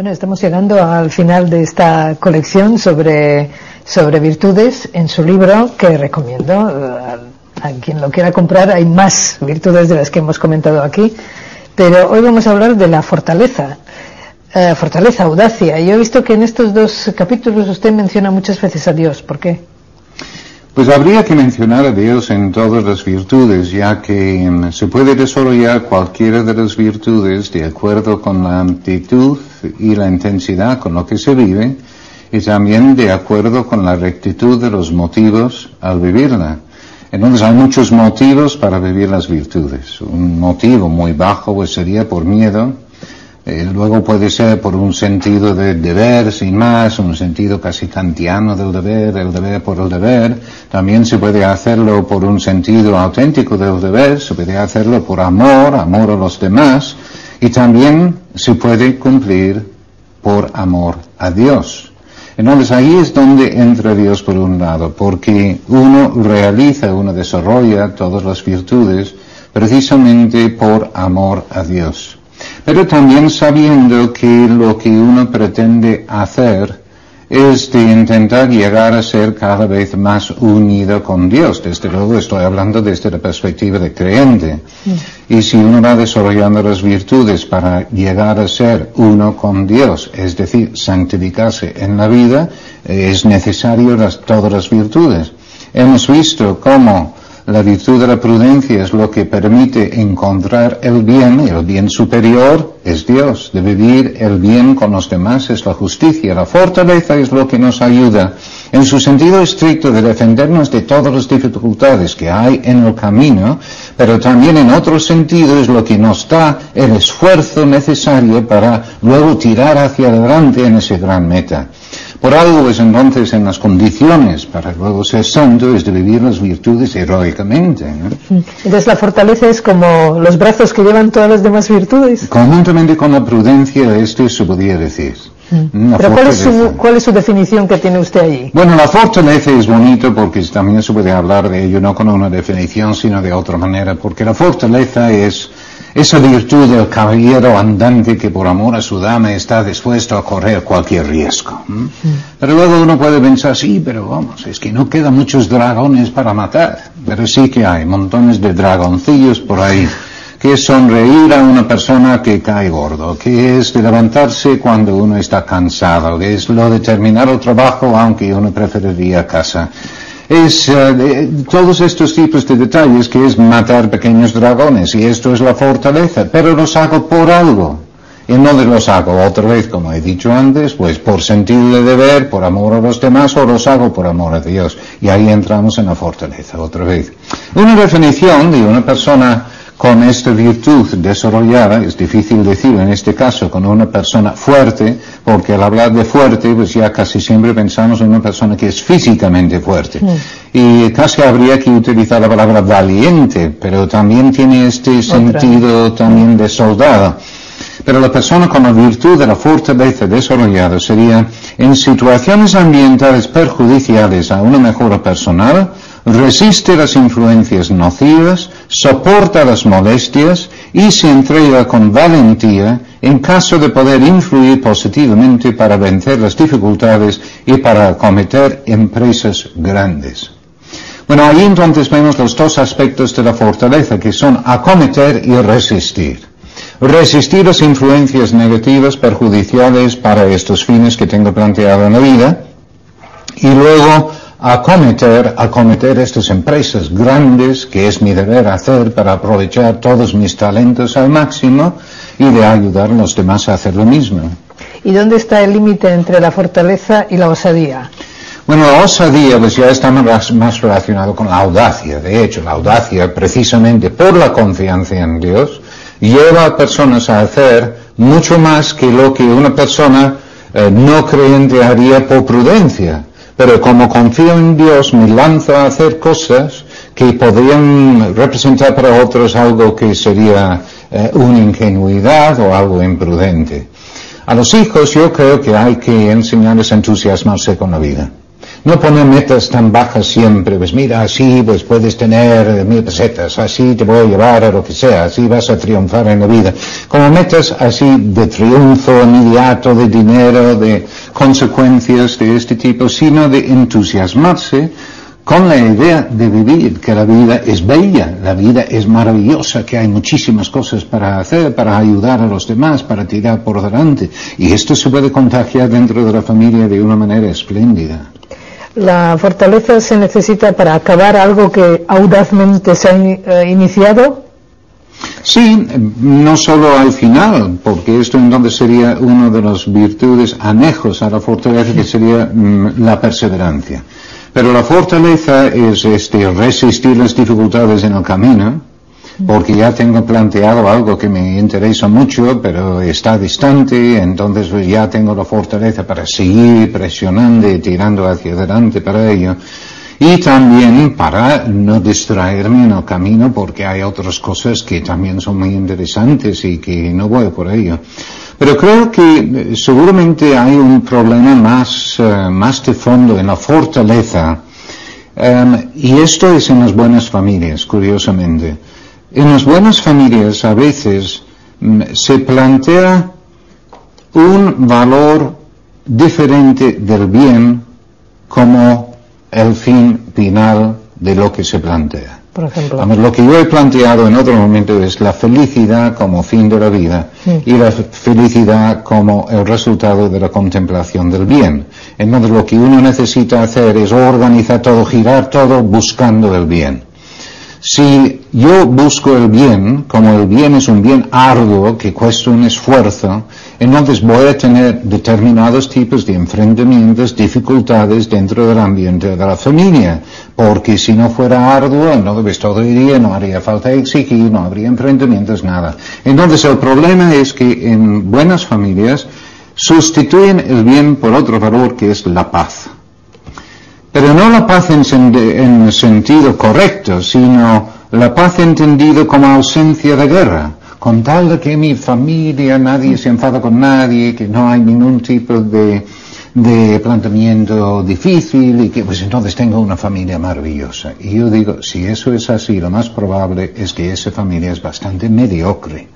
Bueno, estamos llegando al final de esta colección sobre, sobre virtudes en su libro que recomiendo a, a quien lo quiera comprar. Hay más virtudes de las que hemos comentado aquí, pero hoy vamos a hablar de la fortaleza. Eh, fortaleza, audacia. Yo he visto que en estos dos capítulos usted menciona muchas veces a Dios. ¿Por qué? Pues habría que mencionar a Dios en todas las virtudes, ya que mm, se puede desarrollar cualquiera de las virtudes de acuerdo con la amplitud y la intensidad con lo que se vive, y también de acuerdo con la rectitud de los motivos al vivirla. Entonces hay muchos motivos para vivir las virtudes. Un motivo muy bajo pues sería por miedo, eh, luego puede ser por un sentido de deber, sin más, un sentido casi kantiano del deber, el deber por el deber. También se puede hacerlo por un sentido auténtico del deber, se puede hacerlo por amor, amor a los demás. Y también se puede cumplir por amor a Dios. Entonces ahí es donde entra Dios por un lado, porque uno realiza, uno desarrolla todas las virtudes precisamente por amor a Dios pero también sabiendo que lo que uno pretende hacer es de intentar llegar a ser cada vez más unido con Dios. Desde luego estoy hablando desde la perspectiva de creyente. Y si uno va desarrollando las virtudes para llegar a ser uno con Dios, es decir, santificarse en la vida, es necesario todas las virtudes. Hemos visto cómo la virtud de la prudencia es lo que permite encontrar el bien, el bien superior es Dios. De vivir el bien con los demás es la justicia. La fortaleza es lo que nos ayuda, en su sentido estricto, de defendernos de todas las dificultades que hay en el camino, pero también en otro sentido es lo que nos da el esfuerzo necesario para luego tirar hacia adelante en ese gran meta. Por algo es entonces en las condiciones para luego ser santo es de vivir las virtudes heroicamente. Entonces la fortaleza es como los brazos que llevan todas las demás virtudes. Conjuntamente con la prudencia, esto se podría decir. Mm. Pero ¿cuál es, su, ¿cuál es, su, definición que tiene usted ahí? Bueno, la fortaleza es bonito porque también se puede hablar de ello no con una definición, sino de otra manera, porque la fortaleza es esa virtud del caballero andante que por amor a su dama está dispuesto a correr cualquier riesgo. Pero luego uno puede pensar, sí, pero vamos, es que no quedan muchos dragones para matar. Pero sí que hay montones de dragoncillos por ahí que es sonreír a una persona que cae gordo, que es de levantarse cuando uno está cansado, que es lo de terminar el trabajo aunque uno preferiría casa es eh, todos estos tipos de detalles que es matar pequeños dragones y esto es la fortaleza, pero los hago por algo. Y no los hago otra vez, como he dicho antes, pues por sentido de deber, por amor a los demás, o los hago por amor a Dios. Y ahí entramos en la fortaleza otra vez. Una definición de una persona con esta virtud desarrollada, es difícil decir en este caso con una persona fuerte, porque al hablar de fuerte, pues ya casi siempre pensamos en una persona que es físicamente fuerte. Y casi habría que utilizar la palabra valiente, pero también tiene este sentido también de soldado. Pero la persona con la virtud de la fortaleza desarrollada sería en situaciones ambientales perjudiciales a una mejora personal, resiste las influencias nocivas, soporta las molestias y se entrega con valentía en caso de poder influir positivamente para vencer las dificultades y para acometer empresas grandes. Bueno, ahí entonces vemos los dos aspectos de la fortaleza, que son acometer y resistir. Resistir las influencias negativas, perjudiciales para estos fines que tengo planteado en la vida, y luego acometer, acometer estas empresas grandes que es mi deber hacer para aprovechar todos mis talentos al máximo y de ayudar a los demás a hacer lo mismo. ¿Y dónde está el límite entre la fortaleza y la osadía? Bueno, la osadía pues ya está más, más relacionado con la audacia. De hecho, la audacia, precisamente por la confianza en Dios, lleva a personas a hacer mucho más que lo que una persona eh, no creyente haría por prudencia pero como confío en Dios me lanzo a hacer cosas que podrían representar para otros algo que sería eh, una ingenuidad o algo imprudente. A los hijos yo creo que hay que enseñarles a entusiasmarse con la vida. No poner metas tan bajas siempre, pues mira, así pues puedes tener mil pesetas, así te voy a llevar a lo que sea, así vas a triunfar en la vida. Como metas así de triunfo inmediato, de dinero, de consecuencias de este tipo, sino de entusiasmarse con la idea de vivir, que la vida es bella, la vida es maravillosa, que hay muchísimas cosas para hacer, para ayudar a los demás, para tirar por delante. Y esto se puede contagiar dentro de la familia de una manera espléndida. La fortaleza se necesita para acabar algo que audazmente se ha eh, iniciado. Sí, no solo al final, porque esto entonces sería una de las virtudes anejos a la fortaleza, que sería mm, la perseverancia. Pero la fortaleza es este, resistir las dificultades en el camino, porque ya tengo planteado algo que me interesa mucho, pero está distante, entonces pues, ya tengo la fortaleza para seguir presionando y tirando hacia adelante para ello. Y también para no distraerme en el camino porque hay otras cosas que también son muy interesantes y que no voy por ello. Pero creo que eh, seguramente hay un problema más, eh, más de fondo en la fortaleza. Em, y esto es en las buenas familias, curiosamente. En las buenas familias a veces mm, se plantea un valor diferente del bien como el fin final de lo que se plantea. Por ejemplo. lo que yo he planteado en otro momento es la felicidad como fin de la vida y la felicidad como el resultado de la contemplación del bien. Entonces lo que uno necesita hacer es organizar todo, girar todo buscando el bien. Si yo busco el bien, como el bien es un bien arduo que cuesta un esfuerzo, entonces voy a tener determinados tipos de enfrentamientos, dificultades dentro del ambiente de la familia, porque si no fuera arduo, entonces todo iría, no haría falta exigir, no habría enfrentamientos, nada. Entonces el problema es que en buenas familias sustituyen el bien por otro valor que es la paz. Pero no la paz en, en sentido correcto, sino la paz entendido como ausencia de guerra. Con tal de que mi familia, nadie se enfada con nadie, que no hay ningún tipo de, de planteamiento difícil y que pues entonces tengo una familia maravillosa. Y yo digo, si eso es así, lo más probable es que esa familia es bastante mediocre.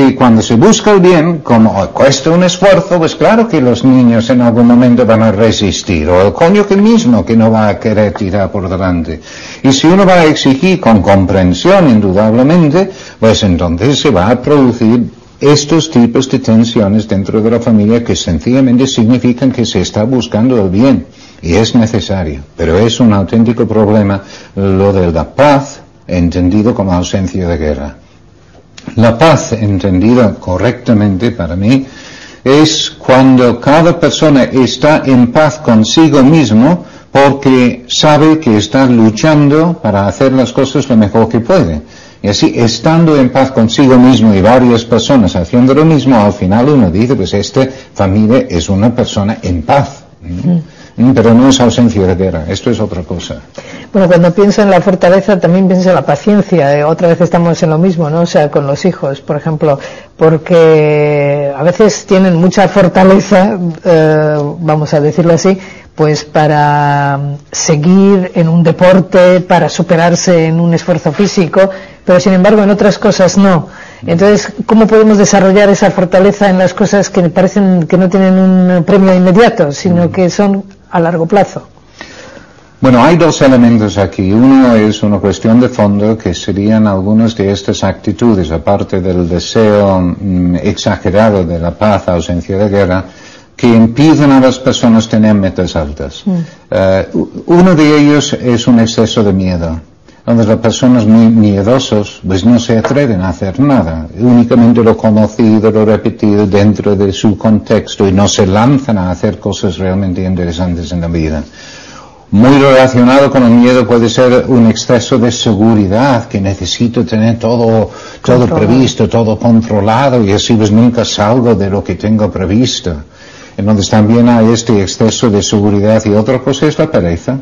Porque cuando se busca el bien, como cuesta un esfuerzo, pues claro que los niños en algún momento van a resistir, o el cónyuge mismo que no va a querer tirar por delante. Y si uno va a exigir con comprensión, indudablemente, pues entonces se va a producir estos tipos de tensiones dentro de la familia que sencillamente significan que se está buscando el bien y es necesario. Pero es un auténtico problema lo de la paz entendido como ausencia de guerra. La paz, entendida correctamente para mí, es cuando cada persona está en paz consigo mismo porque sabe que está luchando para hacer las cosas lo mejor que puede. Y así, estando en paz consigo mismo y varias personas haciendo lo mismo, al final uno dice, pues esta familia es una persona en paz. Mm, pero no es ausencia de guerra, esto es otra cosa. Bueno, cuando pienso en la fortaleza también pienso en la paciencia. Eh, otra vez estamos en lo mismo, ¿no? O sea, con los hijos, por ejemplo, porque a veces tienen mucha fortaleza, eh, vamos a decirlo así, pues para seguir en un deporte, para superarse en un esfuerzo físico, pero sin embargo en otras cosas no. Entonces, ¿cómo podemos desarrollar esa fortaleza en las cosas que parecen que no tienen un premio inmediato, sino que son a largo plazo? Bueno, hay dos elementos aquí. Uno es una cuestión de fondo que serían algunas de estas actitudes, aparte del deseo mm, exagerado de la paz, ausencia de guerra, que impiden a las personas tener metas altas. Mm. Eh, uno de ellos es un exceso de miedo. Donde las personas muy miedosos pues no se atreven a hacer nada, únicamente lo conocido, lo repetido dentro de su contexto y no se lanzan a hacer cosas realmente interesantes en la vida. Muy relacionado con el miedo puede ser un exceso de seguridad, que necesito tener todo, todo previsto, todo controlado y así pues nunca salgo de lo que tengo previsto. Entonces también hay este exceso de seguridad y otra cosa es la pereza.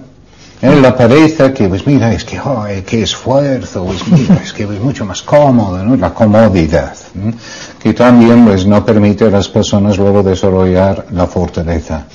En la pereza que pues mira, es que, oh, qué esfuerzo, pues mira, es que es mucho más cómodo, ¿no? La comodidad, que también pues no permite a las personas luego desarrollar la fortaleza.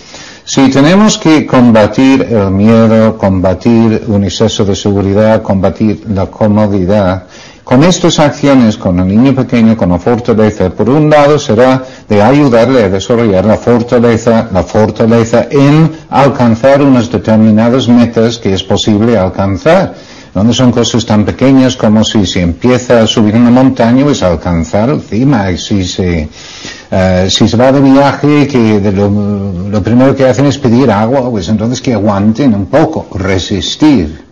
Si tenemos que combatir el miedo, combatir un exceso de seguridad, combatir la comodidad, con estas acciones, con el niño pequeño, con la fortaleza, por un lado será de ayudarle a desarrollar la fortaleza, la fortaleza en alcanzar unas determinadas metas que es posible alcanzar. Donde son cosas tan pequeñas como si se empieza a subir una montaña, pues alcanzar encima, si se, eh, si se va de viaje, que lo, primero que hacen es pedir agua, pues entonces que aguanten un poco, resistir.